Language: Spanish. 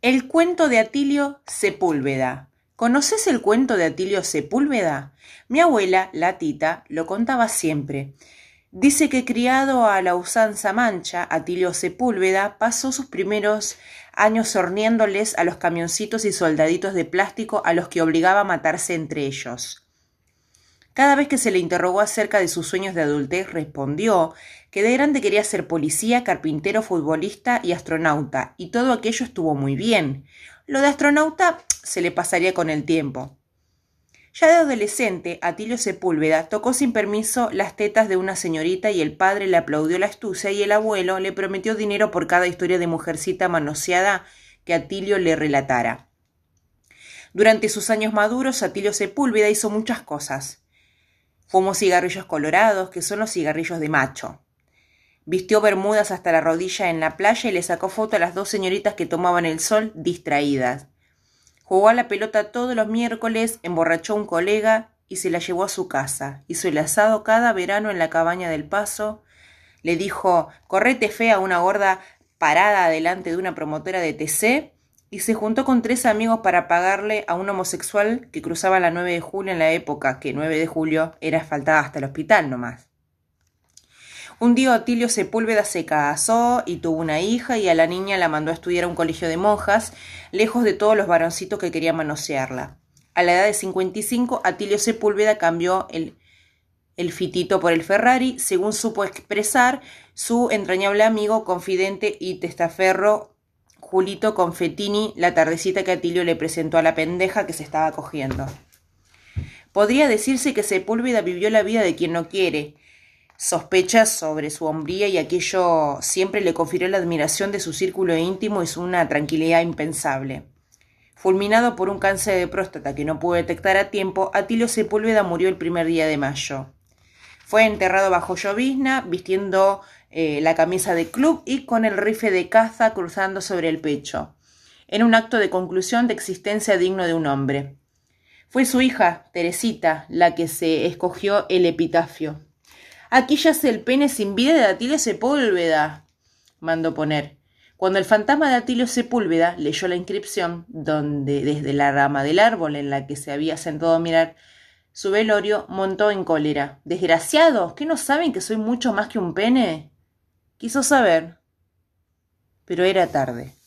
El cuento de Atilio Sepúlveda. ¿Conoces el cuento de Atilio Sepúlveda? Mi abuela, la tita, lo contaba siempre. Dice que criado a la usanza mancha, Atilio Sepúlveda pasó sus primeros años horneándoles a los camioncitos y soldaditos de plástico a los que obligaba a matarse entre ellos. Cada vez que se le interrogó acerca de sus sueños de adultez, respondió que de grande quería ser policía, carpintero, futbolista y astronauta, y todo aquello estuvo muy bien. Lo de astronauta se le pasaría con el tiempo. Ya de adolescente, Atilio Sepúlveda tocó sin permiso las tetas de una señorita y el padre le aplaudió la astucia y el abuelo le prometió dinero por cada historia de mujercita manoseada que Atilio le relatara. Durante sus años maduros, Atilio Sepúlveda hizo muchas cosas. Fumó cigarrillos colorados, que son los cigarrillos de macho. Vistió bermudas hasta la rodilla en la playa y le sacó foto a las dos señoritas que tomaban el sol distraídas. Jugó a la pelota todos los miércoles, emborrachó a un colega y se la llevó a su casa. Hizo el asado cada verano en la cabaña del paso. Le dijo, correte fea a una gorda parada delante de una promotora de TC y se juntó con tres amigos para pagarle a un homosexual que cruzaba la 9 de julio en la época que 9 de julio era asfaltada hasta el hospital nomás. Un día Otilio Sepúlveda se casó y tuvo una hija y a la niña la mandó a estudiar a un colegio de monjas, lejos de todos los varoncitos que querían manosearla. A la edad de 55, Atilio Sepúlveda cambió el, el fitito por el Ferrari, según supo expresar su entrañable amigo, confidente y testaferro Julito Confetini la tardecita que Atilio le presentó a la pendeja que se estaba cogiendo. Podría decirse que Sepúlveda vivió la vida de quien no quiere. Sospechas sobre su hombría y aquello siempre le confirió la admiración de su círculo íntimo y una tranquilidad impensable. Fulminado por un cáncer de próstata que no pudo detectar a tiempo, Atilio Sepúlveda murió el primer día de mayo. Fue enterrado bajo llovizna, vistiendo eh, la camisa de club y con el rifle de caza cruzando sobre el pecho, en un acto de conclusión de existencia digno de un hombre. Fue su hija, Teresita, la que se escogió el epitafio. Aquí yace el pene sin vida de Atilio Sepúlveda, mandó poner. Cuando el fantasma de Atilio Sepúlveda leyó la inscripción, donde desde la rama del árbol en la que se había sentado a mirar su velorio, montó en cólera. Desgraciados, ¿qué no saben que soy mucho más que un pene? Quiso saber, pero era tarde.